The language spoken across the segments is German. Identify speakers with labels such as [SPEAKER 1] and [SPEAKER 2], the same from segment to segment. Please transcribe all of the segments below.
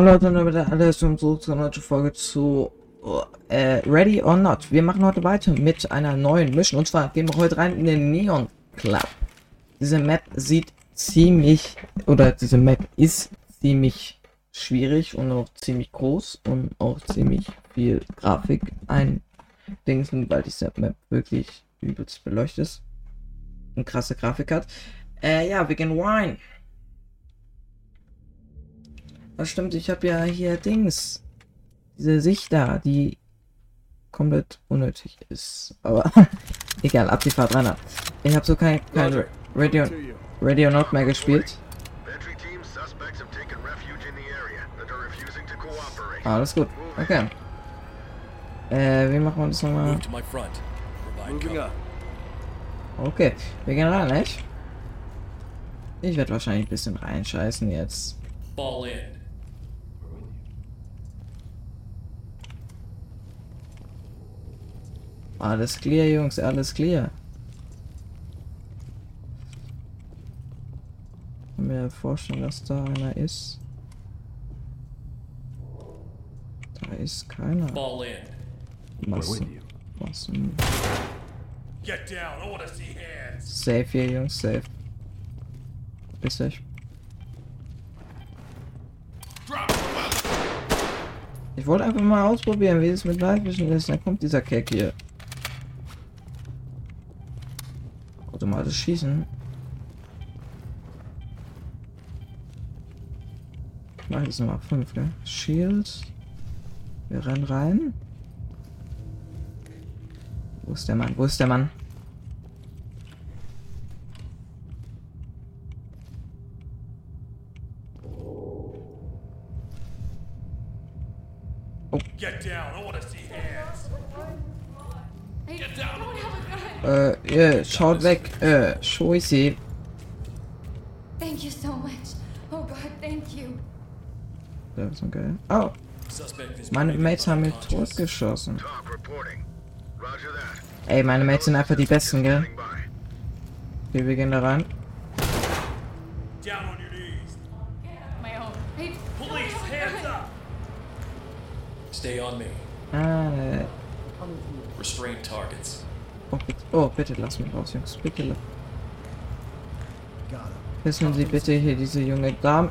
[SPEAKER 1] Hallo Leute, und damit alles zum zurück zur neuen Folge zu äh, Ready or Not. Wir machen heute weiter mit einer neuen Mission und zwar gehen wir heute rein in den Neon Club. Diese Map sieht ziemlich oder diese Map ist ziemlich schwierig und auch ziemlich groß und auch ziemlich viel Grafik ein Dingsen, weil diese Map wirklich übelst beleuchtet ist und krasse Grafik hat. Äh, ja, wir gehen rein. Das stimmt, ich habe ja hier Dings. Diese Sicht da, die komplett unnötig ist. Aber egal, ab die Fahrt rein. Ich habe so kein, kein Radio, Radio Not mehr gespielt. Alles gut, okay. Äh, wie machen wir das nochmal? Okay, wir gehen rein, nicht? Ich werde wahrscheinlich ein bisschen reinscheißen jetzt. Ball in. Alles clear, Jungs, alles clear. Kann mir vorstellen, dass da einer ist. Da ist keiner. Fall in. Massen. Massen. Get down, I wanna see hands. Safe hier, Jungs, safe. Bis gleich. Ich wollte einfach mal ausprobieren, wie es mit Live Vision ist. Dann kommt dieser Keck hier. Automatisch schießen. Ich mache jetzt nochmal 5, ne? Shield. Wir rennen rein. Wo ist der Mann? Wo ist der Mann? Oh. Get down, I wanna see hands. Get down. Äh, yeah, schaut weg. Äh, Scheiße. Thank you so much. Oh God, thank you. Das ist okay. Oh. Meine Mates haben mich totgeschossen. Ey, meine Mates sind einfach die besten, gell? Okay, wir gehen da rein. Stay on me. Ah, ne. Restrain targets. Oh bitte, oh, bitte lass mich raus, Jungs. Bitte. Wissen Sie bitte hier diese junge Dame.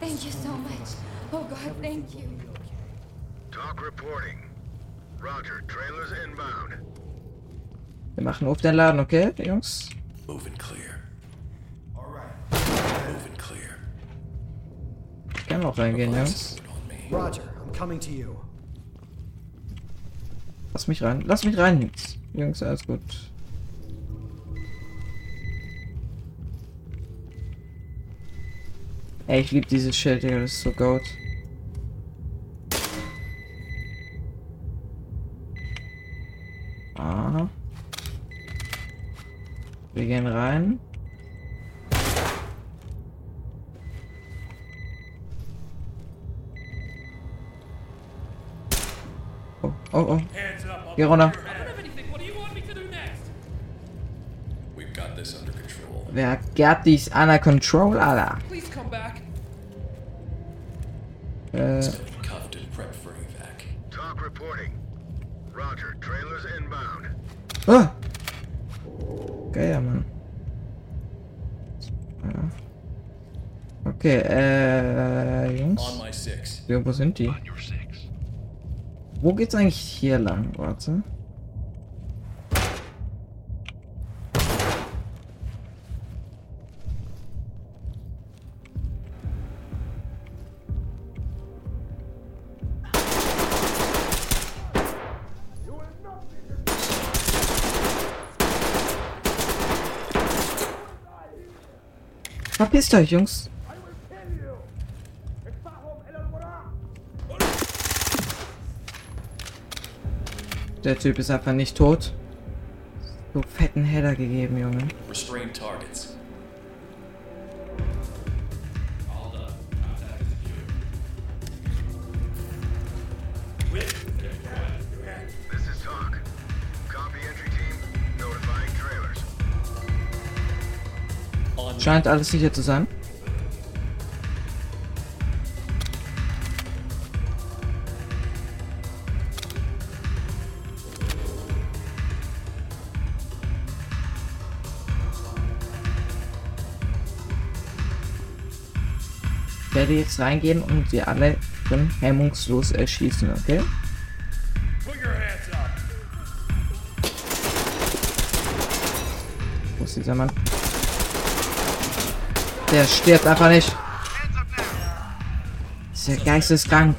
[SPEAKER 1] Thank you so much. Oh God, thank you. Talk reporting. Roger, trailers inbound. Wir machen auf den Laden, okay, Jungs? Moving clear. Alright. Moving clear. Ich kann auch reingehen, Jungs. Roger, I'm coming to you. Lass mich rein. Lass mich rein, Jungs. Jungs, alles gut. Ey, ich liebe dieses Schild, Digga. Das ist so gut. Aha. Wir gehen rein. Oh, oh, oh. Geh runter. Wer hat dies under control, Alter? Äh. Ah! Geil, Mann. Ja. Okay, äh, Jungs. Ja, wo sind die? Wo geht's eigentlich hier lang? Warte. Verpisst euch, Jungs. Der Typ ist einfach nicht tot. So fetten Header gegeben, Junge. Restrain targets. Scheint alles sicher zu sein. Werde jetzt reingehen und sie alle drin hemmungslos erschießen, okay? Wo ist dieser Mann? Der stirbt einfach nicht. Ist ja geisteskrank.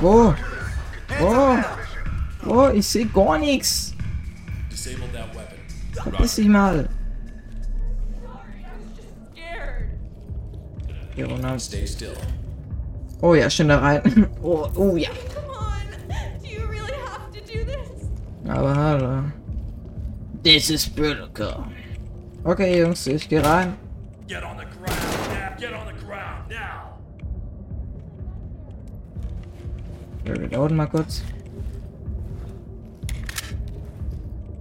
[SPEAKER 1] Wo? Wo? Wo? Ich sehe gar nichts. Verpiss dich mal. Hier runter.
[SPEAKER 2] Stay still.
[SPEAKER 1] Oh ja, schön da rein. Oh, oh ja.
[SPEAKER 3] Come on. Do you really have to do this?
[SPEAKER 1] Aber hallo. This is Bürger. Okay, Jungs, ich gehe rein.
[SPEAKER 2] Get on the ground. Now. Get on the ground now.
[SPEAKER 1] Wir reloaden mal kurz.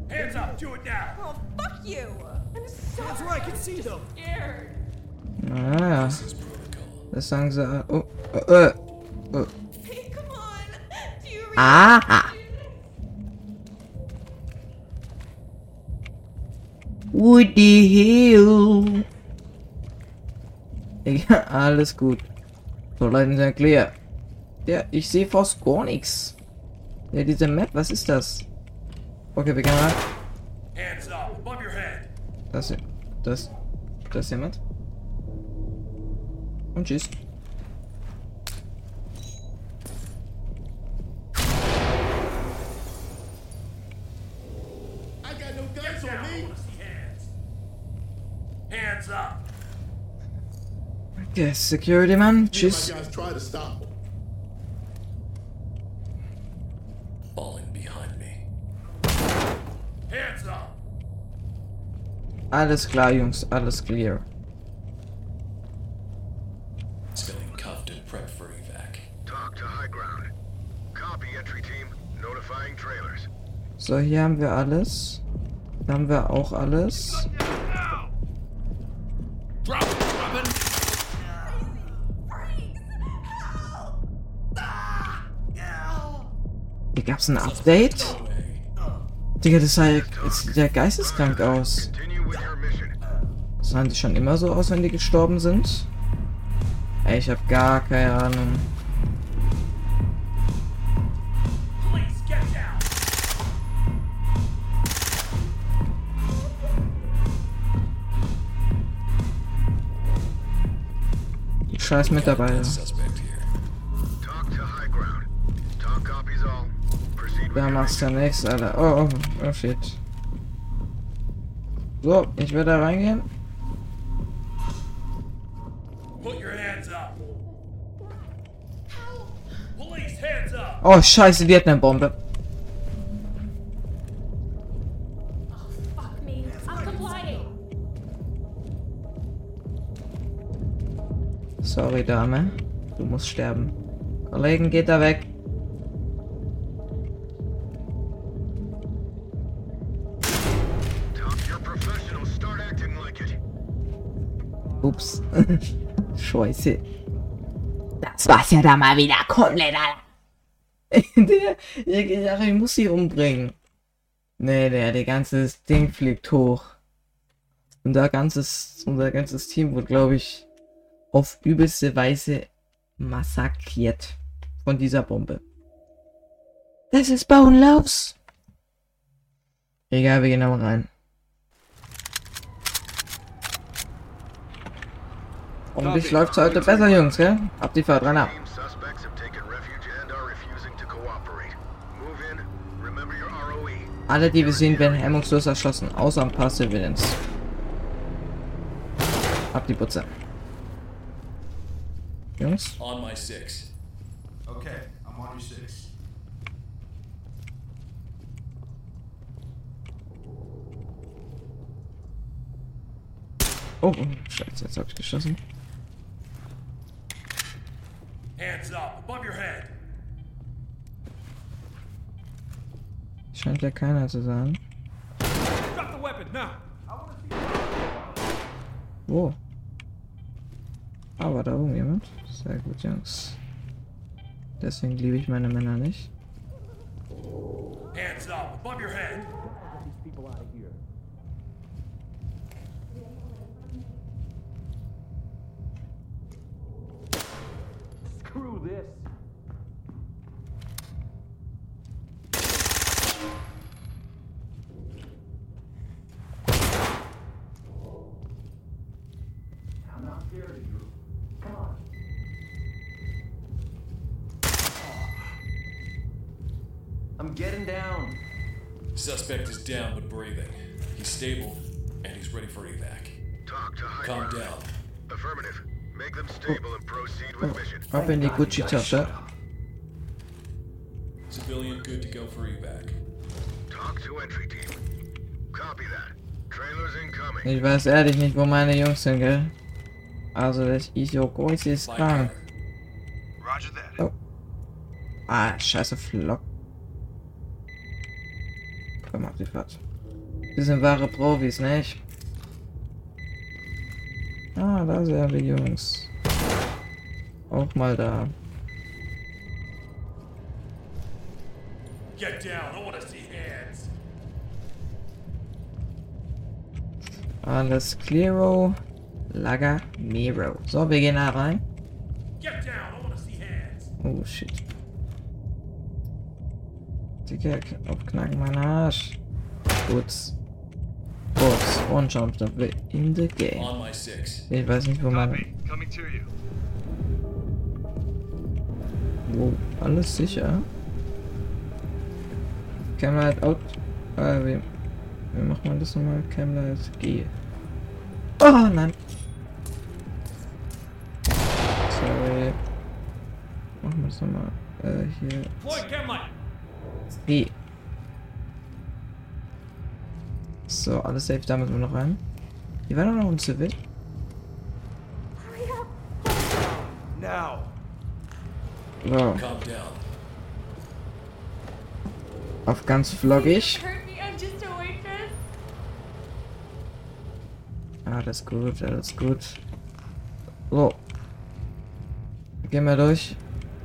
[SPEAKER 2] Hands up. Do it now.
[SPEAKER 3] Oh, fuck you. I'm so
[SPEAKER 2] That's right. I can see them.
[SPEAKER 3] scared.
[SPEAKER 2] Protocol.
[SPEAKER 1] das sagen sie. äh, Oh, äh, äh. Oh. Aha. What the hell? Ja, alles gut. So, Leute, sind clear. Ja, ich sehe fast gar nichts. Ja, diese Map, was ist das? Okay, wir gehen
[SPEAKER 2] head.
[SPEAKER 1] Das. Das. Das ist jemand.
[SPEAKER 2] Oh, Hands up.
[SPEAKER 1] Okay, Security Man.
[SPEAKER 4] Me and My guys try to stop him.
[SPEAKER 2] Falling behind me. Hands up.
[SPEAKER 1] Alles klar, Jungs. Alles clear. So, hier haben wir alles. Da haben wir auch alles. Hier gab's ein Update? Digga, das sah ja, das sieht ja geisteskrank aus. Sahen die schon immer so aus, wenn die gestorben sind? Ey, ich hab gar keine Ahnung.
[SPEAKER 5] All. Proceed with
[SPEAKER 1] Da machst du nichts, Alter. Oh, oh, oh shit. So, ich werde da reingehen. Oh, scheiße, Vietnam-Bombe. Sorry, Dame. Du musst sterben. Kollegen, geht da weg. Ups. Scheiße. Das war's ja da mal wieder komplett, Alter. der, ich, ich, ach, ich muss sie umbringen. Nee, der, der ganze Ding fliegt hoch. Unser ganzes, unser ganzes Team wurde, glaube ich, auf übelste Weise massakriert von dieser Bombe. Das ist bodenlos. Egal, wir gehen da mal rein. Hoffentlich läuft's heute besser, Jungs, gell? Ab die Fahrt, rein ab.
[SPEAKER 5] E.
[SPEAKER 1] Alle Divisionen werden hemmungslos erschossen, außer ein paar Civilians. Ab die Putze. Jungs,
[SPEAKER 2] On my six.
[SPEAKER 4] Okay, I'm on your six.
[SPEAKER 1] oh, oh, scheiße, jetzt hab ich geschossen.
[SPEAKER 2] Hands up. Above your head.
[SPEAKER 1] Scheint ja keiner zu sein.
[SPEAKER 2] Drop the weapon now.
[SPEAKER 1] Wo? Aber da oben jemand. Sehr gut, Jungs. Deswegen liebe ich meine Männer nicht.
[SPEAKER 2] Hands up.
[SPEAKER 6] I'm getting down.
[SPEAKER 2] Suspect is down but breathing. He's stable and he's ready for evac.
[SPEAKER 5] Talk to high
[SPEAKER 2] Calm
[SPEAKER 5] ground.
[SPEAKER 2] down.
[SPEAKER 5] Affirmative. Make them stable and proceed with mission.
[SPEAKER 1] Ab in die Gucci-Tasche.
[SPEAKER 2] Civilian good to go for evac.
[SPEAKER 5] Talk to entry team. Copy that. Trailers incoming.
[SPEAKER 1] Ich weiß ehrlich nicht, wo meine Jungs sind, gell? Also, das Isokoi ist
[SPEAKER 2] Fly
[SPEAKER 1] krank.
[SPEAKER 2] car.
[SPEAKER 4] Roger that.
[SPEAKER 1] Oh. Ah, scheiße Flock. Komm, mach die Fahrt. Wir sind wahre Profis, nicht? Ah, da sind ja die Jungs. Auch mal da.
[SPEAKER 2] Get down. I see hands.
[SPEAKER 1] Alles clearo. Lager Miro. So, wir gehen da rein.
[SPEAKER 2] Get down. I see hands.
[SPEAKER 1] Oh, shit. Digga, aufknacken mein Arsch. Gut. Box und Schaumstoffe in the game. Ich weiß nicht, wo man... Wo? Alles sicher? Camlight out. Äh, wie, wie macht man das nochmal? Camlight G. Oh nein! Sorry. Machen wir das nochmal. Äh, hier. G. So, alles safe, da müssen wir noch rein. Hier war doch noch ein Civil.
[SPEAKER 3] Hurry up.
[SPEAKER 4] Now.
[SPEAKER 1] So,
[SPEAKER 2] Calm down.
[SPEAKER 1] auf ganz
[SPEAKER 3] waitress.
[SPEAKER 1] Alles gut, alles gut. So. Gehen wir durch.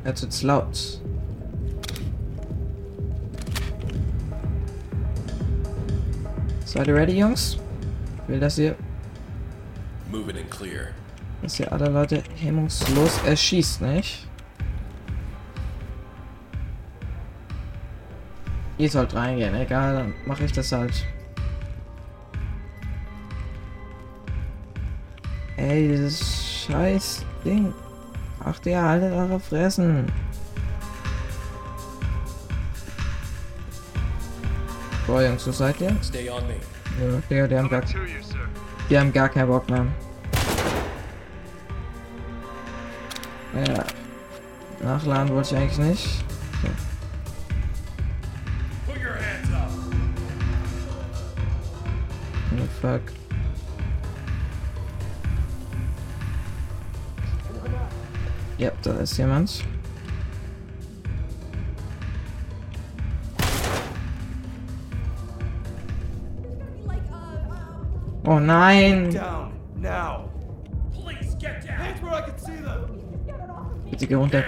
[SPEAKER 1] Jetzt wird's laut. Seid ihr ready, Jungs? Ich will, dass ihr,
[SPEAKER 2] Moving and clear.
[SPEAKER 1] dass ihr alle Leute hemmungslos erschießt, nicht? Ihr sollt reingehen, egal, dann mache ich das halt. Ey, dieses scheiß Ding. Ach, ihr haltet eure Fressen. Boah, Jungs, wo seid ihr?
[SPEAKER 2] Stay on me.
[SPEAKER 1] Ja, Digga, die haben gar, die haben gar keinen Bock mehr. Ja. Nachladen wollte ich eigentlich nicht. So.
[SPEAKER 2] Put your hands up.
[SPEAKER 1] Oh, fuck. Ja, da ist jemand.
[SPEAKER 4] See them.
[SPEAKER 1] Bitte geh runter.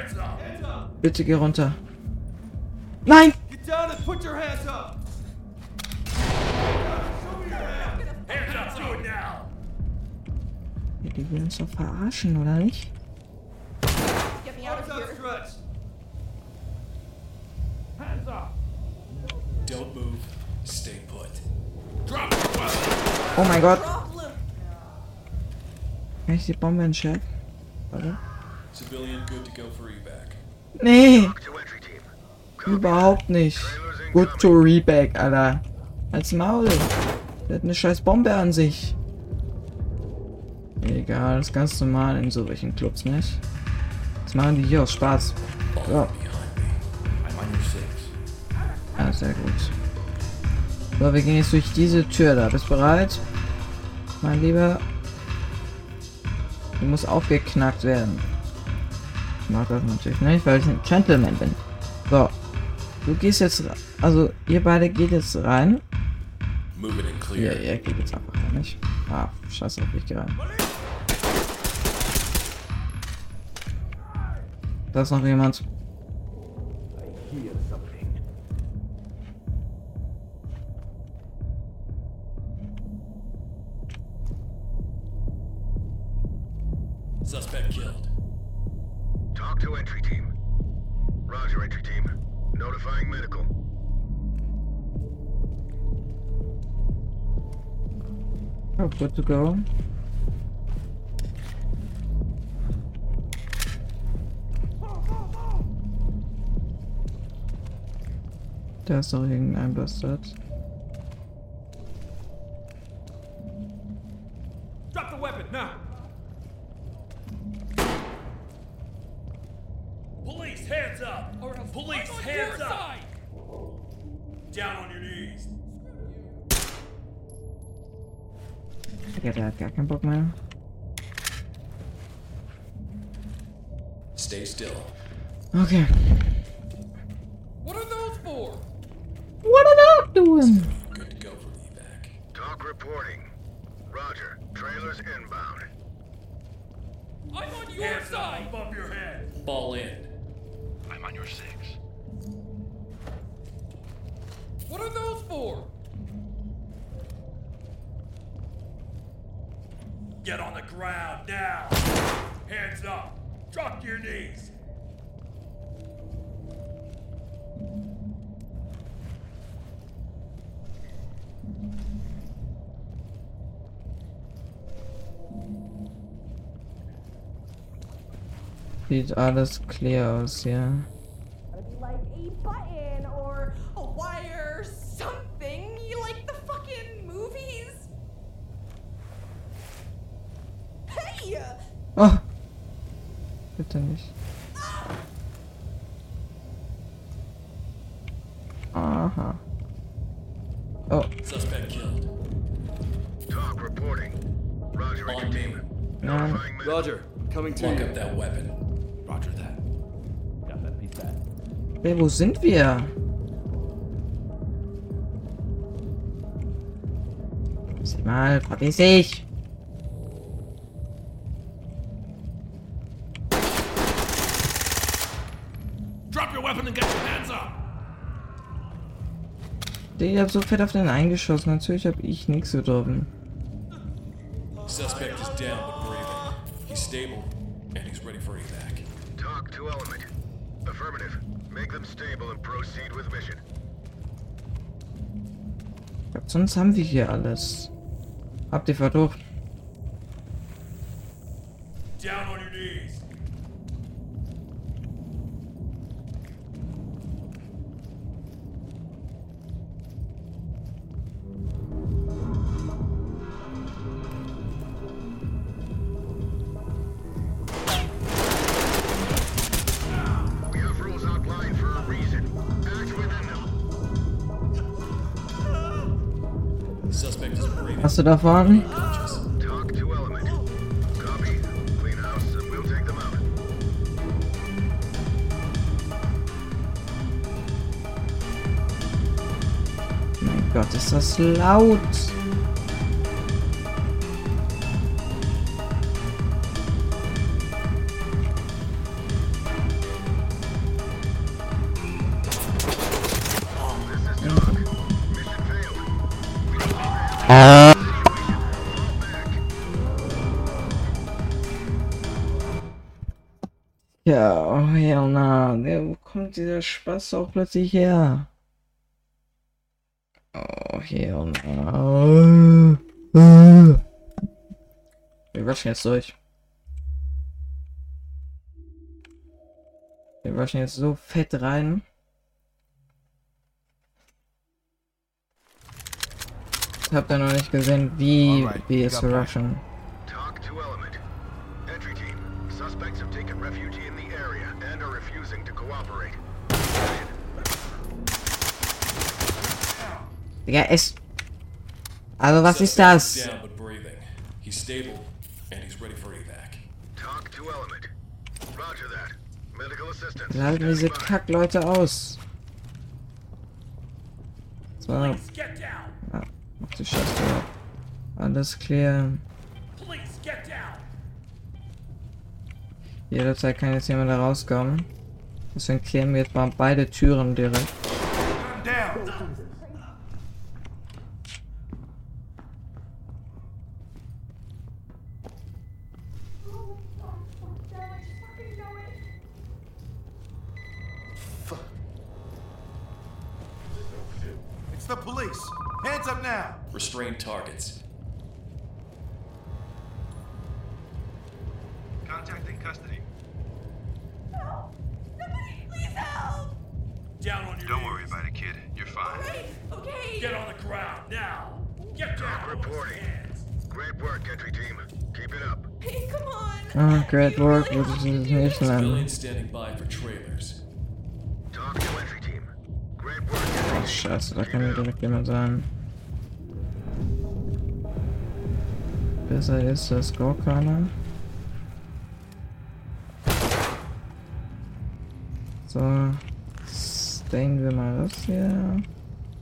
[SPEAKER 1] Bitte geh runter. Nein!
[SPEAKER 4] Get down and put your hands up. Show me your hands.
[SPEAKER 2] Hands up. Do it now.
[SPEAKER 1] Ja, die will uns doch verarschen, oder nicht?
[SPEAKER 2] Don't move. Stay put. Drop your weapon.
[SPEAKER 1] Oh mein Gott! Ich die Bombe? Warte.
[SPEAKER 2] For evac.
[SPEAKER 1] Nee! Überhaupt nicht. Good to reback, Alter. Als Maul. Der hat eine scheiß Bombe an sich. Egal, das ist ganz normal in so welchen Clubs, nicht? Das machen die hier aus Spaß.
[SPEAKER 2] Fall
[SPEAKER 1] Ja. sehr gut. So, wir gehen jetzt durch diese Tür da. Bist bereit? Mein Lieber. Die muss aufgeknackt werden. Ich mach das natürlich nicht, weil ich ein Gentleman bin. So. Du gehst jetzt... Also, ihr beide geht jetzt rein. Ja, ihr geht jetzt einfach rein, nicht? Ah, scheiße, auf ich rein. Da ist noch jemand.
[SPEAKER 5] to
[SPEAKER 1] go. There's noch irgendein Bastard.
[SPEAKER 4] Drop the weapon now.
[SPEAKER 2] Police, hands up! Police, hands up! Down on your knees.
[SPEAKER 1] Ja, der hat gar keinen Bock mehr.
[SPEAKER 2] Stay still.
[SPEAKER 1] Okay. Sieht alles clear aus, ja.
[SPEAKER 3] Gotta be like Hey,
[SPEAKER 1] wo sind wir? Sieh mal, verpiss dich!
[SPEAKER 2] Drop your weapon and get your hands up.
[SPEAKER 1] Ich hab so fett auf den eingeschossen, natürlich hab ich nichts getroffen.
[SPEAKER 2] Suspect is down but breathing. He's stable and he's ready for evac.
[SPEAKER 5] Talk to element. Affirmative. Make them stable and proceed with mission.
[SPEAKER 1] Glaub, sonst haben wir hier alles. Habt ihr verducht?
[SPEAKER 2] Down on your knees.
[SPEAKER 5] Take them out.
[SPEAKER 1] Mein Gott, ist das laut! Dieser Spaß auch plötzlich her? Oh hell na. Wir rushen jetzt durch. Wir rushen jetzt so fett rein. Habt ihr noch nicht gesehen, wie wir es rushen?
[SPEAKER 5] Talk to element. Entry team. Suspects have taken refuge in the area and are refusing to cooperate.
[SPEAKER 1] Digga, es. Also was ist
[SPEAKER 2] Suspect
[SPEAKER 1] das?
[SPEAKER 2] Down but breathing. He's stable and he's ready for evac.
[SPEAKER 5] Talk to element. Roger that. Medical assistance.
[SPEAKER 1] Halten diese
[SPEAKER 5] standing by.
[SPEAKER 1] Kackleute aus. So, ah, mach die Scheiße. Alles klar. Jederzeit kann jetzt jemand da rauskommen. Deswegen klären wir jetzt mal beide Türen direkt.
[SPEAKER 4] It's the police! Hands up now!
[SPEAKER 2] Restrain targets.
[SPEAKER 5] Contact in custody. Help!
[SPEAKER 3] Somebody, please help!
[SPEAKER 2] Down on your
[SPEAKER 5] Don't
[SPEAKER 2] knees.
[SPEAKER 5] worry about it, kid. You're
[SPEAKER 7] fine. Right,
[SPEAKER 3] okay! Get on
[SPEAKER 8] the ground, now! Get down! Stop
[SPEAKER 5] reporting. Great work, entry team. Keep it up.
[SPEAKER 3] Hey, come on!
[SPEAKER 1] Oh, great work. What is this?
[SPEAKER 2] Civilian standing by for
[SPEAKER 1] Scheiße, da kann ja direkt jemand sein. Besser ist das gar keiner. So, stayen wir mal das hier.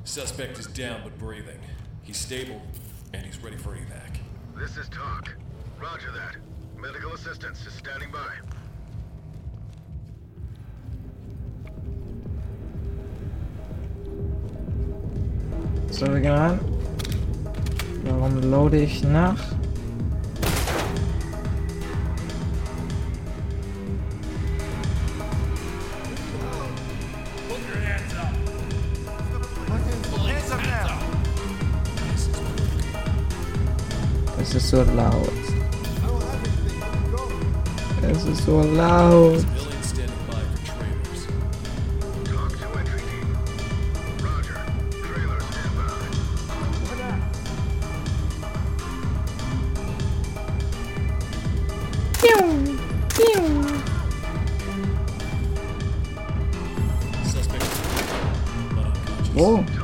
[SPEAKER 2] Suspect is down but breathing. He's stable and he's ready for evac.
[SPEAKER 5] This is talk. Roger that. Medical assistance is standing by.
[SPEAKER 1] So, wir. Warum loade ich nach? Es ist so laut. Es ist so laut.
[SPEAKER 2] Trailers
[SPEAKER 5] are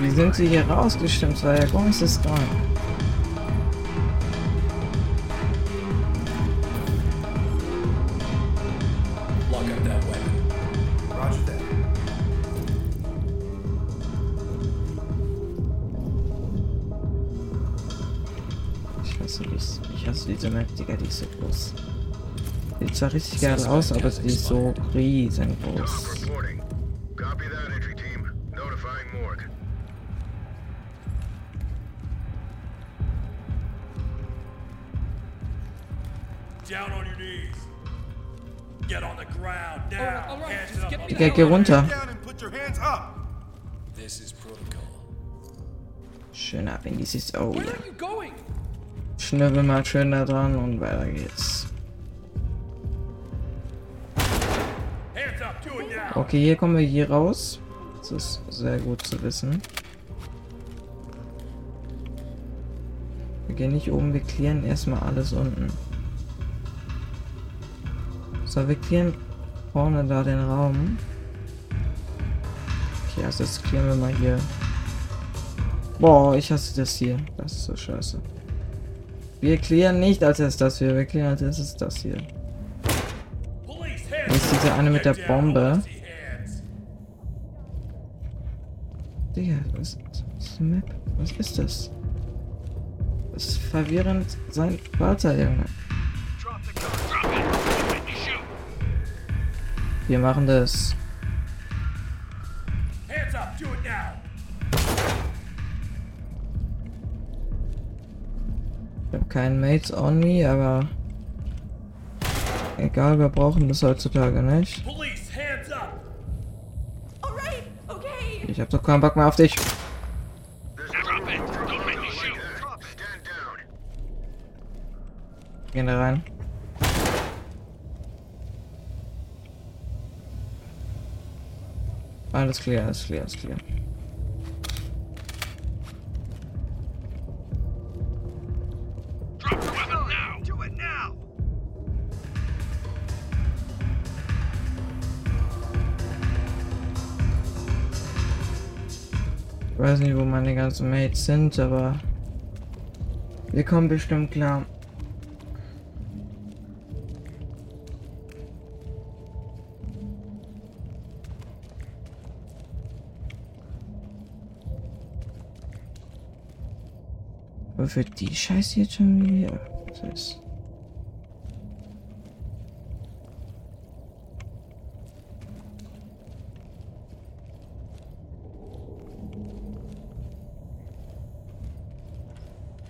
[SPEAKER 1] Wie sind sie hier rausgestimmt? Das war ja großes dran. Sieht zwar richtig geil aus, aber die ist so riesengroß. Digga, geh runter. Schön ab in dieses... Oh ja. Schnüffel mal schön da dran und weiter geht's. Okay, hier kommen wir hier raus. Das ist sehr gut zu wissen. Wir gehen nicht oben, wir klären erstmal alles unten. So, wir klären vorne da den Raum. Okay, also jetzt klären wir mal hier. Boah, ich hasse das hier. Das ist so scheiße. Wir klären nicht als erstes das hier, wir klären als erstes das hier. Hier ist dieser eine mit der. Bombe.
[SPEAKER 6] See hands.
[SPEAKER 1] Digga, was ist das Map? Was ist das? Das ist verwirrend sein Vater, Junge. Wir machen das. Ich habe keinen Mates on me, aber egal, wir brauchen das heutzutage nicht.
[SPEAKER 6] Police, hands up.
[SPEAKER 3] All right, okay.
[SPEAKER 1] Ich habe doch keinen Bock mehr auf dich. Gehen da rein. Alles klar, alles klar, alles klar. Nicht, wo meine ganzen Mates sind, aber wir kommen bestimmt klar. Wofür die Scheiße jetzt schon wieder? Das ist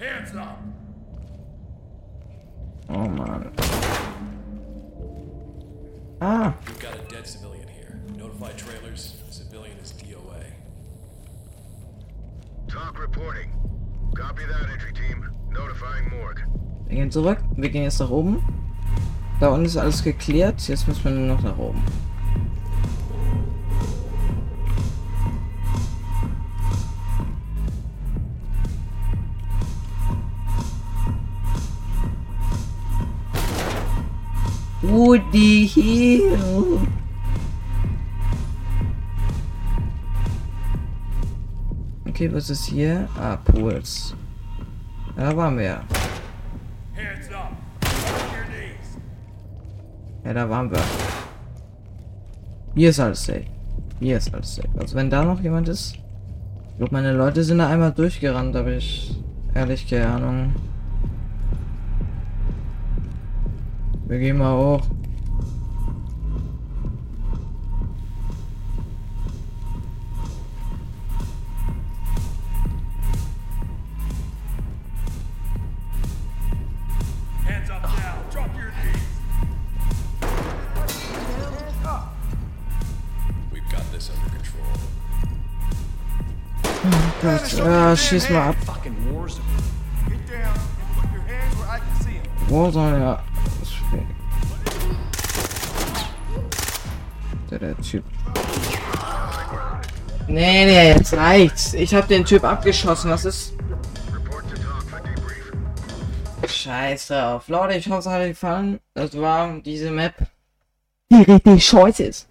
[SPEAKER 6] Hands up.
[SPEAKER 1] oh Mann. Ah,
[SPEAKER 2] We've got a dead civilian here.
[SPEAKER 6] there. Notify trailers. Civilian is DOA.
[SPEAKER 5] Talk reporting. Copy that, entry team. Notifying morgue.
[SPEAKER 1] Wir gehen zurück. Wir gehen jetzt nach oben. Da unten ist alles geklärt. Jetzt müssen wir nur noch nach oben. Woody Hill. Okay, was ist hier? Ah, Pools. Da waren wir. Ja, da waren wir. Hier ist alles safe. Hier ist alles safe. Also wenn da noch jemand ist. Ich glaube, meine Leute sind da einmal durchgerannt, aber ich ehrlich keine Ahnung. Wir gehen mal hoch.
[SPEAKER 6] Hands up now. Drop your knees. We've
[SPEAKER 1] Der, Typ. Nee, nee, jetzt reicht's. Ich hab den Typ abgeschossen. Was ist?
[SPEAKER 5] Report to talk for debrief.
[SPEAKER 1] Scheiß drauf. Leute, ich hoffe, es hat euch gefallen. Das war diese Map, die richtig scheiße ist.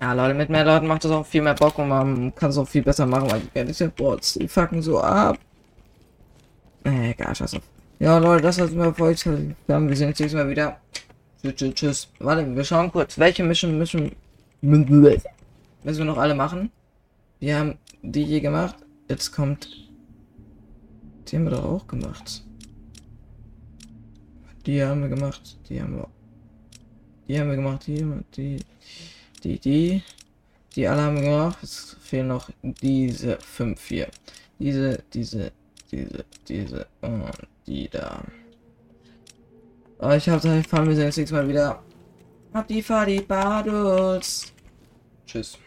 [SPEAKER 1] Ja, Leute, mit mehr Leuten macht das auch viel mehr Bock und man kann es auch viel besser machen, weil die ganze Bots, die fucken so ab. Egal, scheiß auf. Ja, Leute, das war's mal für heute. Wir sehen uns nächstes Mal wieder. Tschüss, tschüss. Warte, wir schauen kurz, welche Mission müssen, müssen wir noch alle machen. Wir haben die hier gemacht. Jetzt kommt die haben wir doch auch gemacht. Die haben wir gemacht. Die haben wir. Die haben wir gemacht. Die, die, die, die. Die alle haben wir gemacht. Es fehlen noch diese fünf hier. Diese, diese, diese, diese und die da. Aber ich euch gefallen. Wir sehen uns nächstes Mal wieder. Habt die Fadi Badels. Tschüss.